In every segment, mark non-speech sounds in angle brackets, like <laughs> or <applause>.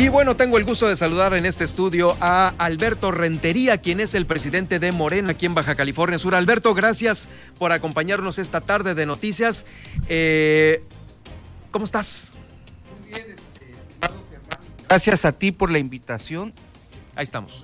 Y bueno, tengo el gusto de saludar en este estudio a Alberto Rentería, quien es el presidente de Morena aquí en Baja California Sur. Alberto, gracias por acompañarnos esta tarde de noticias. Eh, ¿Cómo estás? Muy bien, este, Gracias a ti por la invitación. Ahí estamos.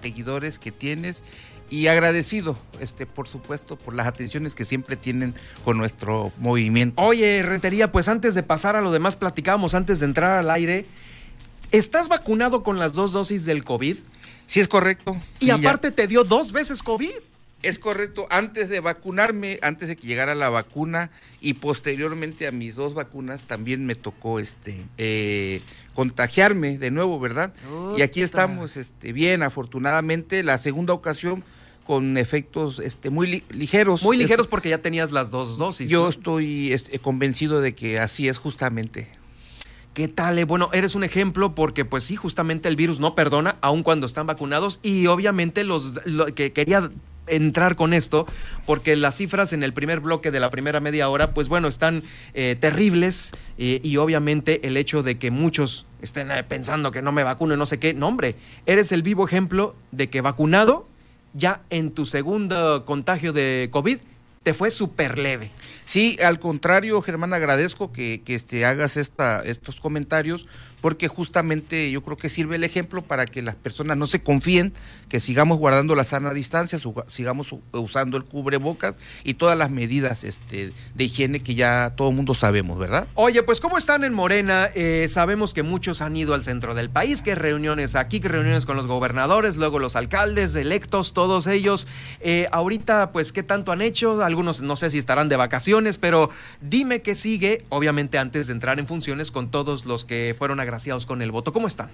Seguidores que tienes y agradecido, este, por supuesto, por las atenciones que siempre tienen con nuestro movimiento. Oye, Rentería, pues antes de pasar a lo demás, platicábamos antes de entrar al aire. ¿Estás vacunado con las dos dosis del COVID? Sí, es correcto. Y aparte te dio dos veces COVID. Es correcto, antes de vacunarme, antes de que llegara la vacuna y posteriormente a mis dos vacunas también me tocó este eh, contagiarme de nuevo, ¿verdad? y aquí estamos este, bien, afortunadamente. La segunda ocasión con efectos este, muy ligeros. Muy ligeros porque ya tenías las dos dosis. Yo estoy este, convencido de que así es justamente. ¿Qué tal? Eh? Bueno, eres un ejemplo porque pues sí, justamente el virus no perdona aun cuando están vacunados y obviamente los que quería entrar con esto porque las cifras en el primer bloque de la primera media hora pues bueno están eh, terribles eh, y obviamente el hecho de que muchos estén pensando que no me vacuno no sé qué, no hombre, eres el vivo ejemplo de que vacunado ya en tu segundo contagio de COVID te fue súper leve. Sí, al contrario, Germán, agradezco que, que este, hagas esta, estos comentarios porque justamente yo creo que sirve el ejemplo para que las personas no se confíen, que sigamos guardando la sana distancia, sigamos usando el cubrebocas y todas las medidas este, de higiene que ya todo mundo sabemos, ¿verdad? Oye, pues ¿cómo están en Morena? Eh, sabemos que muchos han ido al centro del país, que reuniones aquí, que reuniones con los gobernadores, luego los alcaldes electos, todos ellos. Eh, ahorita, pues, ¿qué tanto han hecho? Algunos no sé si estarán de vacaciones, pero dime qué sigue, obviamente antes de entrar en funciones con todos los que fueron agraciados con el voto. ¿Cómo están?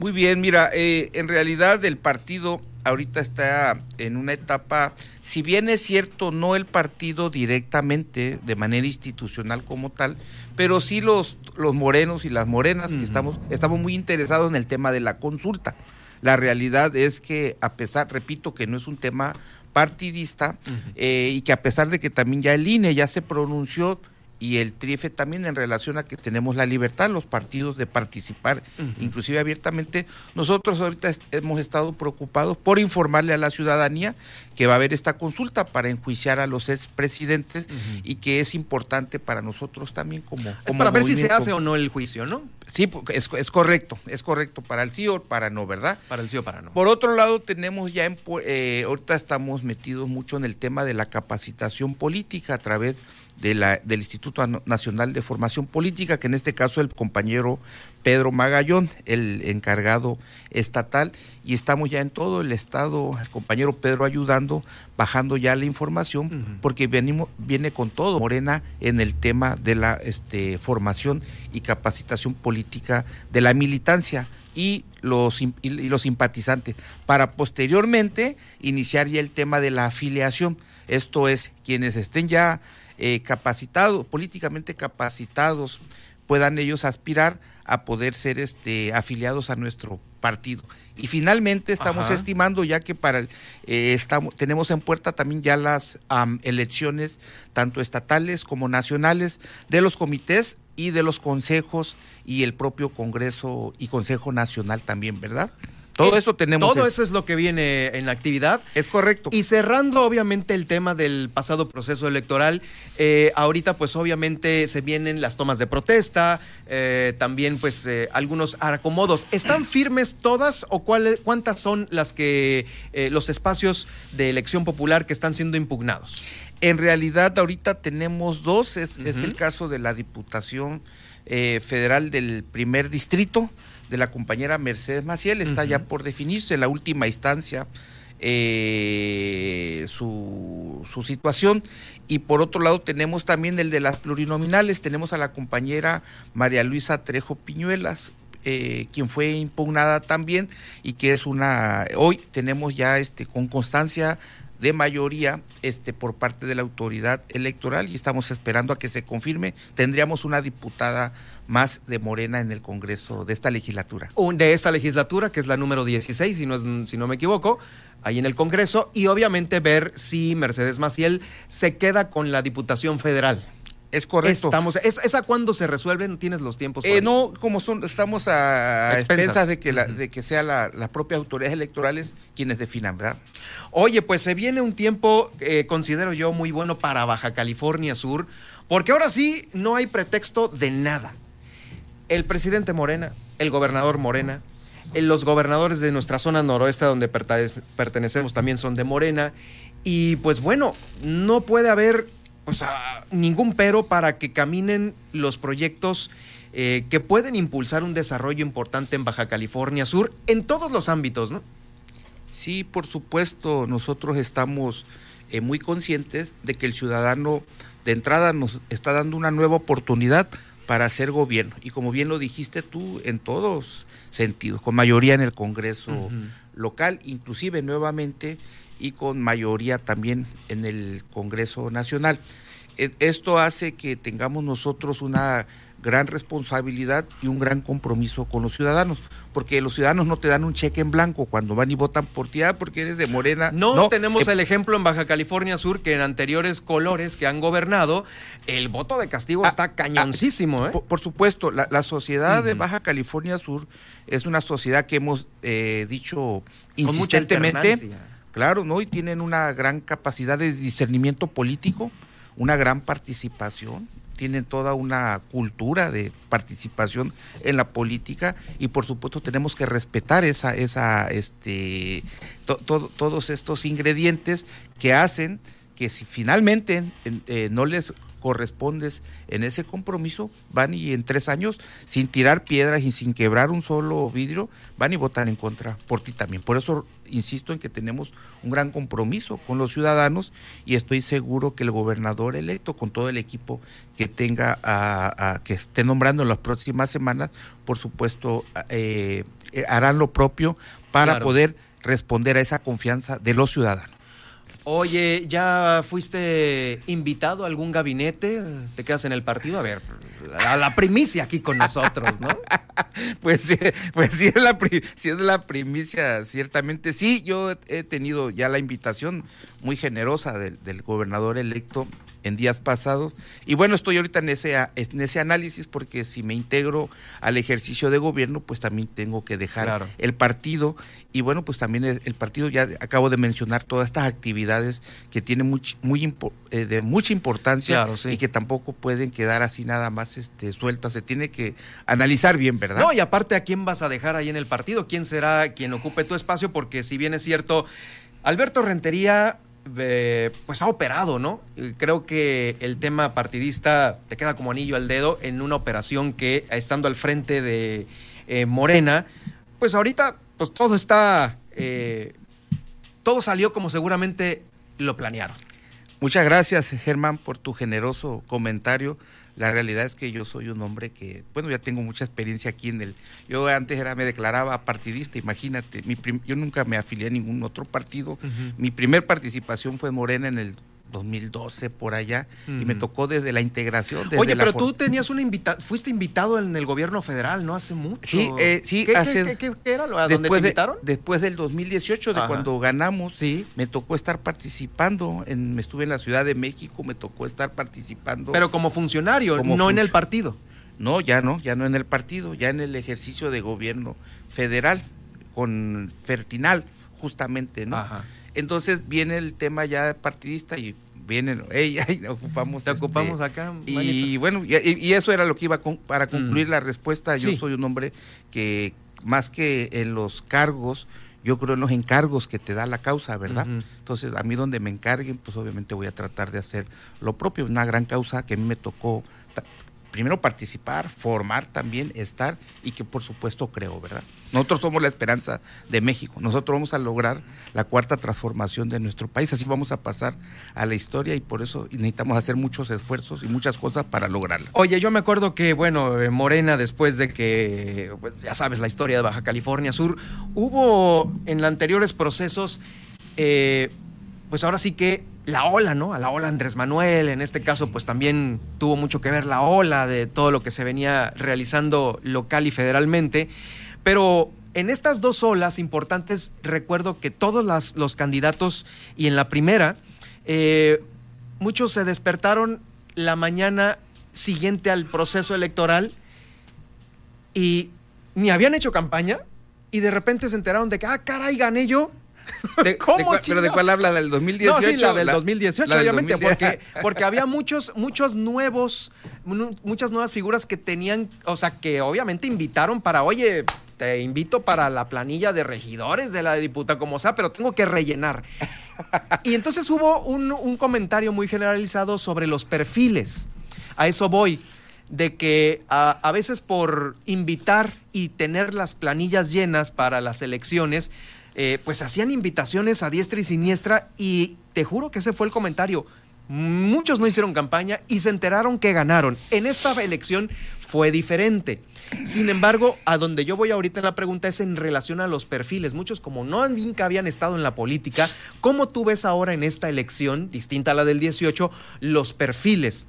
Muy bien, mira, eh, en realidad el partido ahorita está en una etapa, si bien es cierto, no el partido directamente, de manera institucional como tal, pero sí los, los morenos y las morenas que estamos, estamos muy interesados en el tema de la consulta. La realidad es que, a pesar, repito, que no es un tema partidista eh, y que a pesar de que también ya el INE ya se pronunció y el TRIFE también en relación a que tenemos la libertad, los partidos, de participar, inclusive abiertamente. Nosotros ahorita hemos estado preocupados por informarle a la ciudadanía que va a haber esta consulta para enjuiciar a los expresidentes y que es importante para nosotros también como... como para ver si se hace o no el juicio, ¿no? Sí, es, es correcto, es correcto para el sí o para no, ¿verdad? Para el sí o para no. Por otro lado, tenemos ya, en, eh, ahorita estamos metidos mucho en el tema de la capacitación política a través de la, del Instituto Nacional de Formación Política, que en este caso el compañero Pedro Magallón, el encargado estatal, y estamos ya en todo el estado, el compañero Pedro ayudando, bajando ya la información, porque venimos, viene con todo Morena en el tema de la este, formación y capacitación política de la militancia y los, y los simpatizantes, para posteriormente iniciar ya el tema de la afiliación. Esto es, quienes estén ya eh, capacitados, políticamente capacitados, puedan ellos aspirar a poder ser este, afiliados a nuestro partido. Y finalmente estamos estimando ya que para eh, estamos, tenemos en puerta también ya las elecciones tanto estatales como nacionales de los comités y de los consejos y el propio Congreso y Consejo Nacional también, ¿verdad? Todo eso tenemos. Todo eso es lo que viene en actividad. Es correcto. Y cerrando, obviamente, el tema del pasado proceso electoral, eh, ahorita, pues, obviamente, se vienen las tomas de protesta, eh, también, pues, eh, algunos acomodos. ¿Están firmes todas o cuántas son las que, los espacios de elección popular que están siendo impugnados? En realidad, ahorita tenemos dos. Es, es el caso de la Diputación Federal del primer distrito de la compañera Mercedes Maciel, está ya por definirse la última instancia eh, su, su, situación. Y por otro lado tenemos también el de las plurinominales, tenemos a la compañera María Luisa Trejo Piñuelas, eh, quien fue impugnada también y que es una, hoy tenemos ya este con constancia de mayoría este por parte de la autoridad electoral y estamos esperando a que se confirme. Tendríamos una diputada más de Morena en el Congreso de esta legislatura. De esta legislatura, que es la número 16, si no, si no me equivoco, ahí en el Congreso, y obviamente ver si Mercedes Maciel se queda con la Diputación Federal. Es correcto. Estamos, ¿es, ¿Esa cuándo se resuelve? ¿No tienes los tiempos? Eh, no, como son, estamos a, expensas. expensas de que, la, de que sea la- las propias autoridades electorales quienes definan, ¿verdad? Oye, pues se viene un tiempo, eh, considero yo, muy bueno para Baja California Sur, porque ahora sí no hay pretexto de nada. El presidente Morena, el gobernador Morena, eh, los gobernadores de nuestra zona noroeste donde pertenece- pertenecemos también son de Morena, y pues bueno, no puede haber pues, ah, ningún pero para que caminen los proyectos eh, que pueden impulsar un desarrollo importante en Baja California Sur en todos los ámbitos, ¿no? Sí, por supuesto, nosotros estamos eh, muy conscientes de que el ciudadano de entrada nos está dando una nueva oportunidad para hacer gobierno. Y como bien lo dijiste tú, en todos sentidos, con mayoría en el Congreso local, inclusive nuevamente, y con mayoría también en el Congreso Nacional. Eh, Esto hace que tengamos nosotros una gran responsabilidad y un gran compromiso con los ciudadanos, porque los ciudadanos no te dan un cheque en blanco cuando van y votan por ti, ah, porque eres de Morena. No, tenemos eh, el ejemplo en Baja California Sur que en anteriores colores que han gobernado, el voto de castigo Ah, está cañoncísimo, ¿eh? Por, por supuesto, la, la sociedad de. Baja California Sur es una sociedad que hemos eh, dicho insistentemente. Claro, ¿no? Y tienen una gran capacidad de discernimiento político, una gran participación, tienen toda una cultura de participación en la política y por supuesto tenemos que respetar esa, esa, este, to- to- todos estos ingredientes que hacen que si finalmente en- eh, no les correspondes en ese compromiso, van y en tres años, sin tirar piedras y sin quebrar un solo vidrio, van y votan en contra por ti también. Por eso insisto en que tenemos un gran compromiso con los ciudadanos y estoy seguro que el gobernador electo, con todo el equipo que tenga, a, a- que esté nombrando en las próximas semanas, por supuesto, eh, harán lo propio para Claro. poder responder a esa confianza de los ciudadanos. Oye, ¿ya fuiste invitado a algún gabinete? ¿Te quedas en el partido? A ver, a la primicia aquí con nosotros, ¿no? <laughs> Pues, pues sí, es la, sí es la primicia, ciertamente. Sí, yo he- tenido ya la invitación muy generosa del gobernador electo en días pasados. Y bueno, estoy ahorita en ese, en ese análisis porque si me integro al ejercicio de gobierno, pues también tengo que dejar Claro. el partido. Y bueno, pues también el, partido, ya acabo de mencionar todas estas actividades que tienen muy, eh, de mucha importancia Claro, sí. y que tampoco pueden quedar así nada más este, sueltas. Se tiene que analizar bien, ¿verdad? No, y aparte, ¿a quién vas a dejar ahí en el partido? ¿Quién será quien ocupe tu espacio? Porque si bien es cierto, Alberto Rentería, pues ha operado, ¿no? Creo que el tema partidista te queda como anillo al dedo en una operación que, estando al frente de eh, Morena, pues ahorita, pues todo está, eh, todo salió como seguramente lo planearon. Muchas gracias, Germán, por tu generoso comentario. La realidad es que yo soy un hombre que, bueno, ya tengo mucha experiencia aquí en el. Yo antes era, me declaraba partidista, imagínate. Mi prim- yo nunca me afilié a ningún otro partido. Mi primer participación fue en Morena en el 2012, por allá, y me tocó desde la integración. Desde Oye, la pero for- tú tenías una invita fuiste invitado en el gobierno federal, ¿no? Hace mucho. Sí, eh, sí, ¿Qué, qué- hace- qué- qué- qué era? ¿A dónde te después, de- invitaron? después del 2018, de Ajá. cuando ganamos, Sí. me tocó estar participando. En, me estuve en la Ciudad de México, me tocó estar participando. Pero como funcionario, Como no en el partido. No, ya no, ya no en el partido, ya en el ejercicio de gobierno federal, con Fertinal, justamente, ¿no? Ajá. Entonces viene el tema ya partidista y vienen, ey, <laughs> ay, ocupamos. Te este, ocupamos acá, Y bueno, y, y eso era lo que iba con- para concluir Mm. la respuesta. Yo Sí. soy un hombre que más que en los cargos, yo creo en los encargos que te da la causa, ¿verdad? Entonces, a mí donde me encarguen, pues obviamente voy a tratar de hacer lo propio, una gran causa que a mí me tocó primero participar, formar también, estar y que por supuesto creo, ¿verdad? Nosotros somos la esperanza de México, nosotros vamos a lograr la cuarta transformación de nuestro país, así vamos a pasar a la historia y por eso necesitamos hacer muchos esfuerzos y muchas cosas para lograrla. Oye, yo me acuerdo que, bueno, eh, Morena, después de que, pues, ya sabes la historia de Baja California Sur, hubo en los anteriores procesos, eh, pues ahora sí que la ola, ¿no? A la ola Andrés Manuel, en este caso, pues también tuvo mucho que ver la ola de todo lo que se venía realizando local y federalmente. Pero en estas dos olas importantes, recuerdo que todos los candidatos, y en la primera, eh, muchos se despertaron la mañana siguiente al proceso electoral y ni habían hecho campaña y de repente se enteraron de que, ah, caray, gané yo. <laughs> ¿Cómo, ¿Pero de cuál habla? ¿Del 2018? No, sí, la del 2018, obviamente, Porque, <laughs> porque había muchos, muchos nuevos, muchas nuevas figuras que tenían, o sea, que obviamente invitaron para, oye, te invito para la planilla de regidores de la diputa, como sea, pero tengo que rellenar. <laughs> Y entonces hubo un, un comentario muy generalizado sobre los perfiles. A eso voy de que a, veces por invitar y tener las planillas llenas para las elecciones, eh, pues hacían invitaciones a diestra y siniestra y te juro que ese fue el comentario. Muchos no hicieron campaña y se enteraron que ganaron. En esta elección fue diferente. Sin embargo, a donde yo voy ahorita en la pregunta es en relación a los perfiles. Muchos como no nunca habían estado en la política, ¿cómo tú ves ahora en esta elección, distinta a la del 18, los perfiles?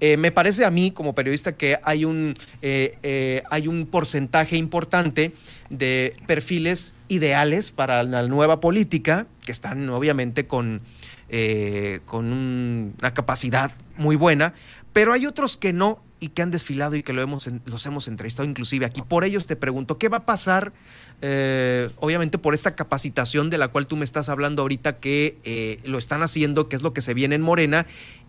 Eh, me parece a mí, como periodista, que hay un, eh, hay un porcentaje importante de perfiles ideales para la nueva política, que están obviamente con, con una capacidad muy buena, pero hay otros que no y que han desfilado y que lo hemos, los hemos entrevistado inclusive aquí. Por ellos te pregunto, ¿qué va a pasar, obviamente, por esta capacitación de la cual tú me estás hablando ahorita, que lo están haciendo, que es lo que se viene en Morena,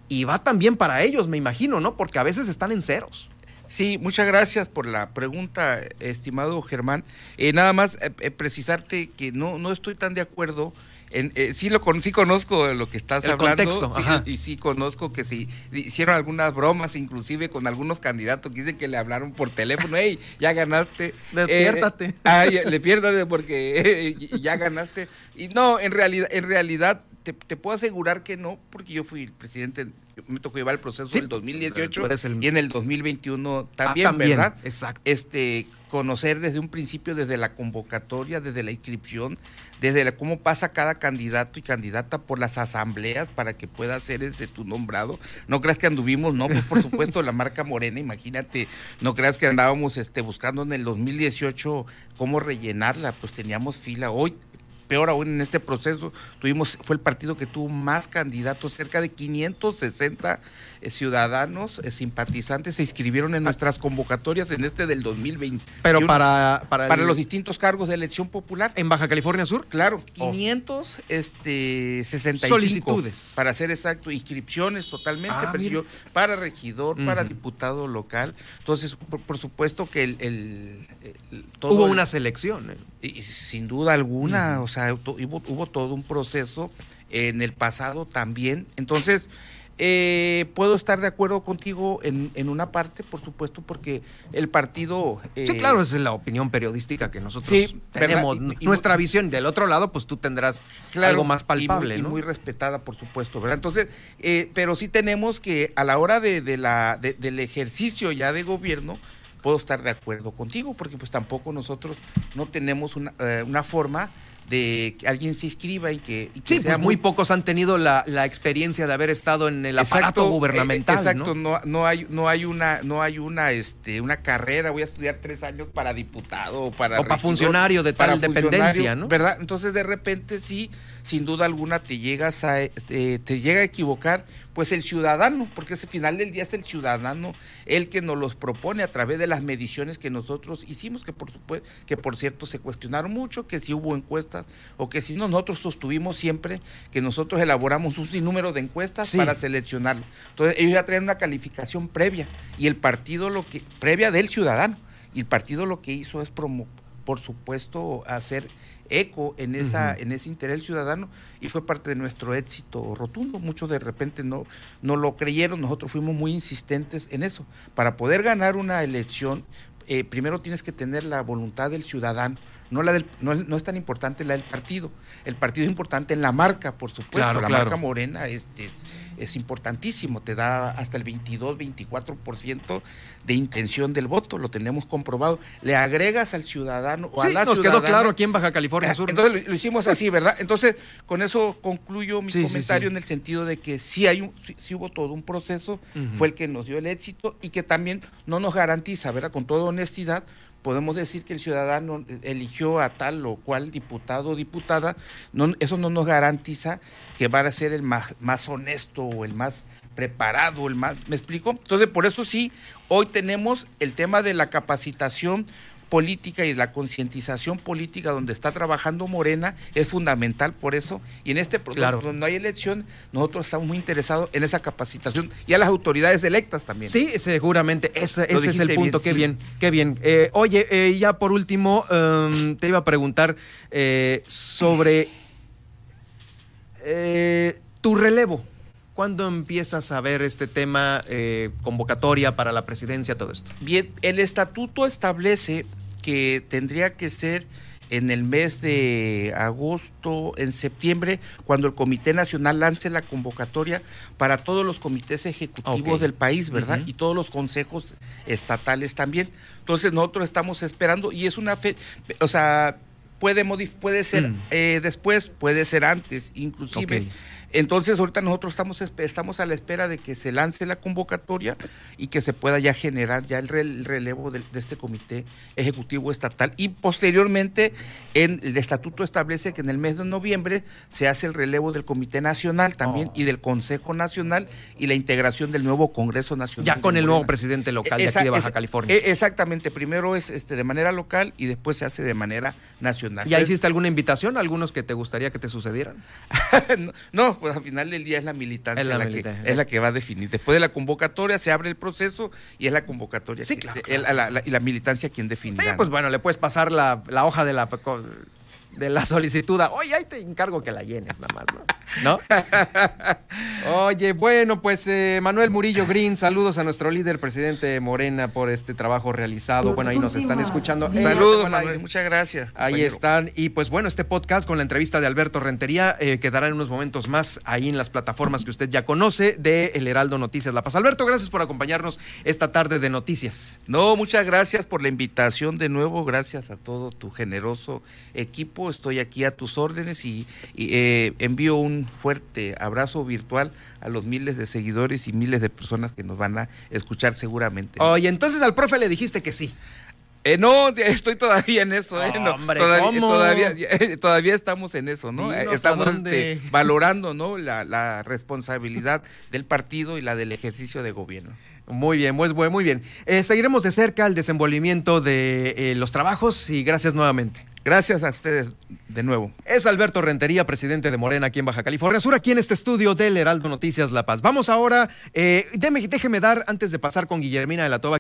y va también para ellos, me imagino, ¿no? Porque a veces están en ceros. Sí, muchas gracias por la pregunta, estimado Germán. Eh, nada más eh, eh, precisarte que no, no estoy tan de acuerdo. En, sí lo sí conozco lo que estás hablando y sí conozco que sí hicieron algunas bromas inclusive con algunos candidatos que dicen que le hablaron por teléfono hey ya ganaste <laughs> despiértate ay, le piérdate porque ya ganaste y no en realidad en realidad te, puedo asegurar que no, porque yo fui el presidente, me tocó llevar el proceso del 2018 y en el 2021 también, ah, también, ¿verdad? Exacto. Este, conocer desde un principio, desde la convocatoria, desde la inscripción, desde cómo pasa cada candidato y candidata por las asambleas para que pueda ser ese tu nombrado. No creas que anduvimos, no, pues por supuesto la marca Morena, imagínate, no creas que andábamos este, buscando en el 2018 cómo rellenarla, pues teníamos fila. Hoy peor aún en este proceso, tuvimos, fue el partido que tuvo más candidatos, cerca de 560 eh, ciudadanos eh, simpatizantes se inscribieron en nuestras convocatorias en este del 2020. Pero para, para, los distintos cargos de elección popular. ¿En Baja California Sur? Claro, 565 este, solicitudes. Para ser exacto, inscripciones totalmente, ah, para regidor, para diputado local. Entonces, por, supuesto que el... Hubo una selección. Y, sin duda alguna, o sea, hubo, hubo todo un proceso en el pasado también. Entonces, eh, puedo estar de acuerdo contigo en, en, una parte, por supuesto, porque el partido... sí, eh, claro, esa es la opinión periodística que nosotros tenemos. nuestra visión. Del otro lado, pues tú tendrás algo más palpable, y muy, muy respetada, por supuesto, ¿verdad? Entonces, eh, pero sí tenemos que, a la hora de, de la, del ejercicio ya de gobierno, puedo estar de acuerdo contigo, porque pues tampoco nosotros no tenemos una, una forma de que alguien se inscriba y que, sí, pues muy, pocos han tenido la, experiencia de haber estado en el aparato eh, gubernamental. exacto, ¿no? ¿no? hay, no hay una, no hay una, este, una carrera, voy a estudiar tres años para diputado o para, o para funcionario de tal dependencia, ¿no? ¿Verdad? Entonces de repente sí, sin duda alguna te llegas a, este, te llega a equivocar pues el ciudadano, porque ese final del día es el ciudadano el que nos los propone a través de las mediciones que nosotros hicimos, que por supuesto, que por cierto se cuestionaron mucho, que si hubo encuestas o que si no, nosotros sostuvimos siempre que nosotros elaboramos un sinnúmero de encuestas para seleccionarlo. Entonces ellos ya traen una calificación previa y el partido lo que, previa del ciudadano, y el partido lo que hizo es promo, por supuesto hacer eco en, esa, en ese interés ciudadano y fue parte de nuestro éxito rotundo. Muchos de repente no, no lo creyeron, nosotros fuimos muy insistentes en eso. Para poder ganar una elección, eh, primero tienes que tener la voluntad del ciudadano. No, la del, no, es tan importante la del partido. El partido es importante en la marca, por supuesto. la marca morena este, es importantísimo, te da hasta el 22, 24% de intención del voto, lo tenemos comprobado. Le agregas al ciudadano o a la nos quedó claro aquí en Baja California Sur. Entonces lo, hicimos así, ¿verdad? Entonces, con eso concluyo mi comentario en el sentido de que sí hay un, sí, hubo todo un proceso, fue el que nos dio el éxito y que también no nos garantiza, ¿verdad? Con toda honestidad, podemos decir que el ciudadano eligió a tal o cual diputado o diputada, no, eso no nos garantiza que va a ser el más, más honesto o el más preparado, el más, ¿me explico? Entonces, por eso sí, hoy tenemos el tema de la capacitación política y la concientización política donde está trabajando Morena es fundamental por eso. Y en este proceso donde no hay elección, nosotros estamos muy interesados en esa capacitación y a las autoridades electas también. Sí, seguramente. Ese, es el punto. qué bien, qué bien. Eh, oye, eh, ya por último, em, te iba a preguntar eh, sobre tu relevo. ¿Cuándo empiezas a ver este tema, convocatoria para la presidencia, todo esto? Bien, el estatuto establece que tendría que ser en el mes de agosto, en septiembre, cuando el Comité Nacional lance la convocatoria para todos los comités ejecutivos del país, ¿verdad? Y todos los consejos estatales también. Entonces nosotros estamos esperando y es una fe, o sea, puede, puede ser mm. eh, después, puede ser antes, inclusive. Entonces, ahorita nosotros estamos, estamos a la espera de que se lance la convocatoria y que se pueda ya generar ya el, relevo de, este comité ejecutivo estatal. Y posteriormente, en el estatuto establece que en el mes de noviembre se hace el relevo del Comité Nacional también oh. y del Consejo Nacional y la integración del nuevo Congreso Nacional. Ya con el nuevo presidente local de aquí de Baja California. E, exactamente, primero es este de manera local y después se hace de manera nacional. ¿Ya hiciste alguna invitación a algunos que te gustaría que te sucedieran? <laughs> no, pues al final del día es la militancia, la, que, es la que va a definir. Después de la convocatoria se abre el proceso y es la convocatoria sí, claro, y la militancia quien define. Sí, pues bueno, le puedes pasar la, la hoja de la de la solicitud. Oye, ahí te encargo que la llenes nada más, ¿no? <laughs> Oye, bueno, pues eh, Manuel Murillo Green, saludos a nuestro líder, presidente Morena, por este trabajo realizado. Bueno, ahí nos están escuchando. Saludos, Manuel, muchas gracias. Ahí están. Y pues bueno, este podcast con la entrevista de Alberto Rentería eh, quedará en unos momentos más ahí en las plataformas que usted ya conoce de El Heraldo Noticias La Paz. Alberto, gracias por acompañarnos esta tarde de noticias. No, muchas gracias por la invitación de nuevo. Gracias a todo tu generoso equipo estoy aquí a tus órdenes y, eh, envío un fuerte abrazo virtual a los miles de seguidores y miles de personas que nos van a escuchar seguramente. Oye, entonces al profe le dijiste que sí. Eh, no, estoy todavía en eso. Eh, todavía, todavía, estamos en eso, ¿no? estamos este, <laughs> valorando, ¿no? La, responsabilidad del partido y la del ejercicio de gobierno. Muy bien, muy, muy bien. seguiremos de cerca el desenvolvimiento de los trabajos y gracias nuevamente. Gracias a ustedes de nuevo. Es Alberto Rentería, presidente de Morena aquí en Baja California Sur, aquí en este estudio del Heraldo Noticias La Paz. Vamos ahora, eh, déjeme, déjeme dar, antes de pasar con Guillermina de la Toba,